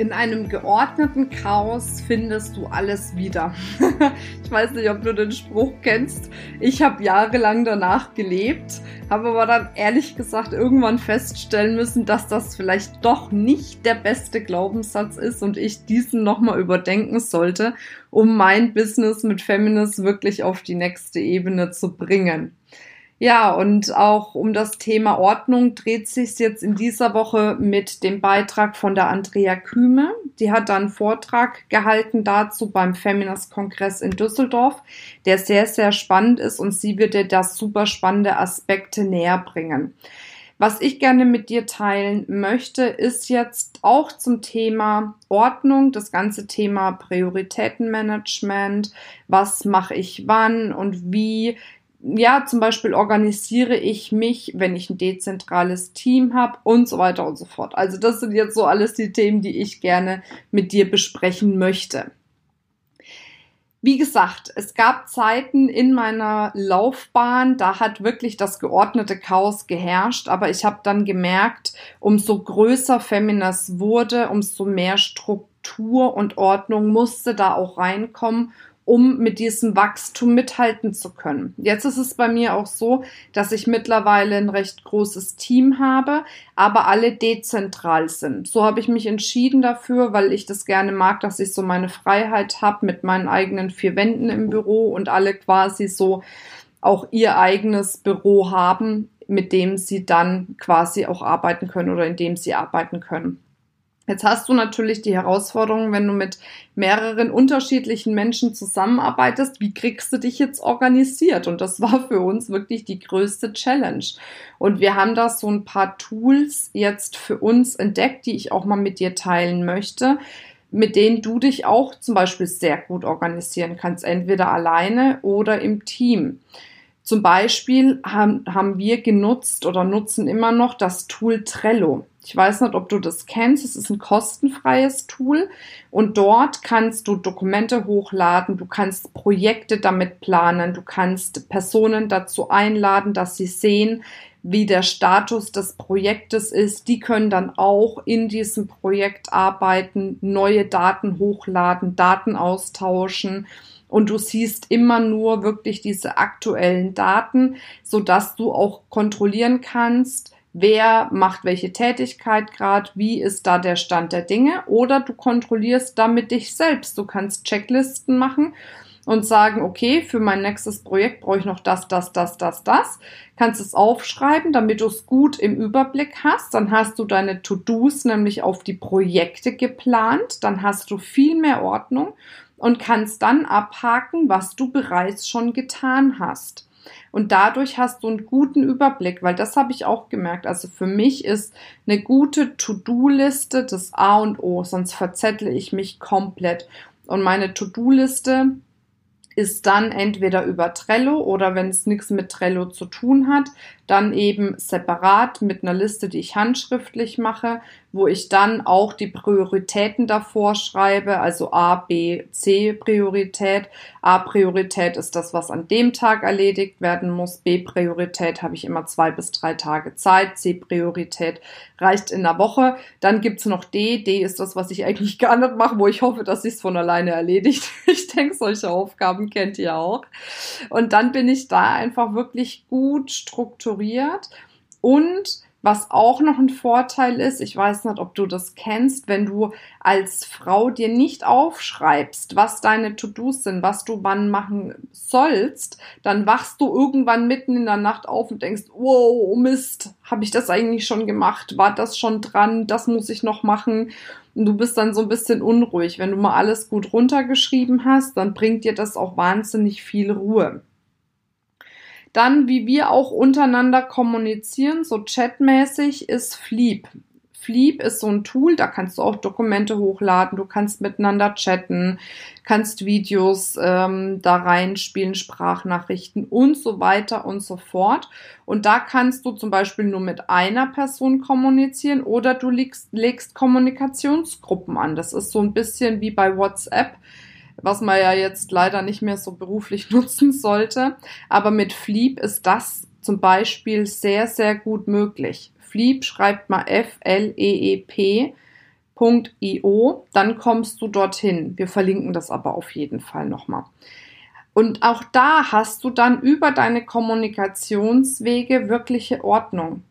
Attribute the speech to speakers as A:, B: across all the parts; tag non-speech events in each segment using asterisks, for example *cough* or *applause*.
A: In einem geordneten Chaos findest du alles wieder. *laughs* ich weiß nicht, ob du den Spruch kennst. Ich habe jahrelang danach gelebt, habe aber dann ehrlich gesagt irgendwann feststellen müssen, dass das vielleicht doch nicht der beste Glaubenssatz ist und ich diesen nochmal überdenken sollte, um mein Business mit Feminist wirklich auf die nächste Ebene zu bringen. Ja, und auch um das Thema Ordnung dreht sich jetzt in dieser Woche mit dem Beitrag von der Andrea Küme. Die hat da einen Vortrag gehalten dazu beim Feminist-Kongress in Düsseldorf, der sehr, sehr spannend ist und sie wird dir das super spannende Aspekte näher bringen. Was ich gerne mit dir teilen möchte, ist jetzt auch zum Thema Ordnung, das ganze Thema Prioritätenmanagement, was mache ich wann und wie ja, zum Beispiel organisiere ich mich, wenn ich ein dezentrales Team habe und so weiter und so fort. Also das sind jetzt so alles die Themen, die ich gerne mit dir besprechen möchte. Wie gesagt, es gab Zeiten in meiner Laufbahn, da hat wirklich das geordnete Chaos geherrscht, aber ich habe dann gemerkt, umso größer Feminas wurde, umso mehr Struktur und Ordnung musste da auch reinkommen um mit diesem Wachstum mithalten zu können. Jetzt ist es bei mir auch so, dass ich mittlerweile ein recht großes Team habe, aber alle dezentral sind. So habe ich mich entschieden dafür, weil ich das gerne mag, dass ich so meine Freiheit habe mit meinen eigenen vier Wänden im Büro und alle quasi so auch ihr eigenes Büro haben, mit dem sie dann quasi auch arbeiten können oder in dem sie arbeiten können. Jetzt hast du natürlich die Herausforderung, wenn du mit mehreren unterschiedlichen Menschen zusammenarbeitest, wie kriegst du dich jetzt organisiert? Und das war für uns wirklich die größte Challenge. Und wir haben da so ein paar Tools jetzt für uns entdeckt, die ich auch mal mit dir teilen möchte mit denen du dich auch zum Beispiel sehr gut organisieren kannst, entweder alleine oder im Team. Zum Beispiel haben, haben wir genutzt oder nutzen immer noch das Tool Trello. Ich weiß nicht, ob du das kennst. Es ist ein kostenfreies Tool und dort kannst du Dokumente hochladen, du kannst Projekte damit planen, du kannst Personen dazu einladen, dass sie sehen, wie der Status des Projektes ist. Die können dann auch in diesem Projekt arbeiten, neue Daten hochladen, Daten austauschen und du siehst immer nur wirklich diese aktuellen Daten, so dass du auch kontrollieren kannst, wer macht welche Tätigkeit gerade, wie ist da der Stand der Dinge oder du kontrollierst damit dich selbst. Du kannst Checklisten machen und sagen, okay, für mein nächstes Projekt brauche ich noch das, das, das, das, das. Kannst es aufschreiben, damit du es gut im Überblick hast. Dann hast du deine To-Dos nämlich auf die Projekte geplant. Dann hast du viel mehr Ordnung und kannst dann abhaken, was du bereits schon getan hast. Und dadurch hast du einen guten Überblick, weil das habe ich auch gemerkt. Also für mich ist eine gute To-Do-Liste das A und O, sonst verzettle ich mich komplett. Und meine To-Do-Liste ist dann entweder über Trello oder wenn es nichts mit Trello zu tun hat, dann eben separat mit einer Liste, die ich handschriftlich mache, wo ich dann auch die Prioritäten davor schreibe, also A, B, C Priorität. A Priorität ist das, was an dem Tag erledigt werden muss. B Priorität habe ich immer zwei bis drei Tage Zeit. C Priorität reicht in der Woche. Dann gibt's noch D. D ist das, was ich eigentlich gar nicht mache, wo ich hoffe, dass sich's von alleine erledigt. *laughs* Ich denke, solche Aufgaben kennt ihr auch. Und dann bin ich da einfach wirklich gut strukturiert und was auch noch ein Vorteil ist, ich weiß nicht, ob du das kennst, wenn du als Frau dir nicht aufschreibst, was deine To-Dos sind, was du wann machen sollst, dann wachst du irgendwann mitten in der Nacht auf und denkst, wow, oh Mist, habe ich das eigentlich schon gemacht? War das schon dran? Das muss ich noch machen. Und du bist dann so ein bisschen unruhig. Wenn du mal alles gut runtergeschrieben hast, dann bringt dir das auch wahnsinnig viel Ruhe. Dann, wie wir auch untereinander kommunizieren, so chatmäßig, ist Fleep. Fleep ist so ein Tool, da kannst du auch Dokumente hochladen, du kannst miteinander chatten, kannst Videos ähm, da reinspielen, Sprachnachrichten und so weiter und so fort. Und da kannst du zum Beispiel nur mit einer Person kommunizieren oder du legst, legst Kommunikationsgruppen an. Das ist so ein bisschen wie bei WhatsApp was man ja jetzt leider nicht mehr so beruflich *laughs* nutzen sollte. Aber mit Fleep ist das zum Beispiel sehr, sehr gut möglich. Fleep schreibt mal F-L-E-E-P. .io, dann kommst du dorthin. Wir verlinken das aber auf jeden Fall nochmal. Und auch da hast du dann über deine Kommunikationswege wirkliche Ordnung.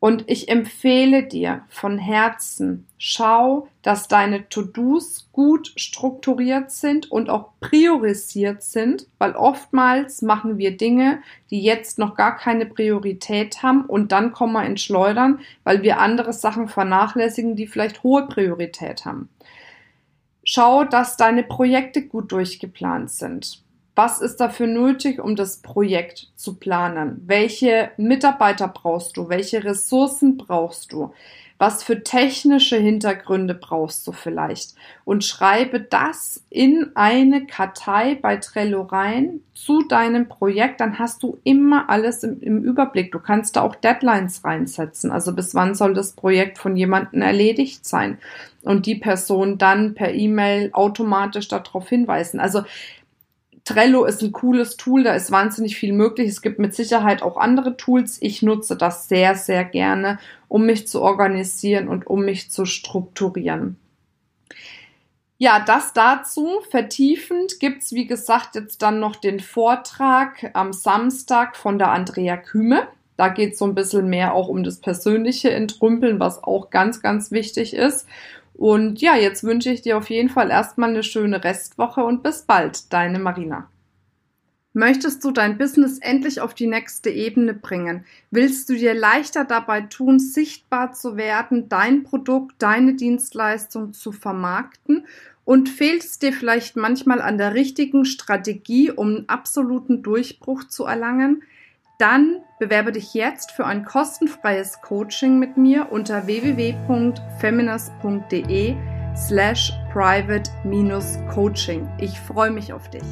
A: Und ich empfehle dir von Herzen, schau, dass deine To-Dos gut strukturiert sind und auch priorisiert sind, weil oftmals machen wir Dinge, die jetzt noch gar keine Priorität haben und dann kommen wir ins Schleudern, weil wir andere Sachen vernachlässigen, die vielleicht hohe Priorität haben. Schau, dass deine Projekte gut durchgeplant sind. Was ist dafür nötig, um das Projekt zu planen? Welche Mitarbeiter brauchst du? Welche Ressourcen brauchst du? Was für technische Hintergründe brauchst du vielleicht? Und schreibe das in eine Kartei bei Trello rein zu deinem Projekt. Dann hast du immer alles im, im Überblick. Du kannst da auch Deadlines reinsetzen. Also bis wann soll das Projekt von jemandem erledigt sein? Und die Person dann per E-Mail automatisch darauf hinweisen. Also Trello ist ein cooles Tool, da ist wahnsinnig viel möglich. Es gibt mit Sicherheit auch andere Tools. Ich nutze das sehr, sehr gerne, um mich zu organisieren und um mich zu strukturieren. Ja, das dazu. Vertiefend gibt's wie gesagt, jetzt dann noch den Vortrag am Samstag von der Andrea Küme. Da geht es so ein bisschen mehr auch um das persönliche Entrümpeln, was auch ganz, ganz wichtig ist. Und ja, jetzt wünsche ich dir auf jeden Fall erstmal eine schöne Restwoche und bis bald, deine Marina. Möchtest du dein Business endlich auf die nächste Ebene bringen? Willst du dir leichter dabei tun, sichtbar zu werden, dein Produkt, deine Dienstleistung zu vermarkten? Und fehlt es dir vielleicht manchmal an der richtigen Strategie, um einen absoluten Durchbruch zu erlangen? Dann bewerbe dich jetzt für ein kostenfreies Coaching mit mir unter www.feminist.de slash private-coaching. Ich freue mich auf dich.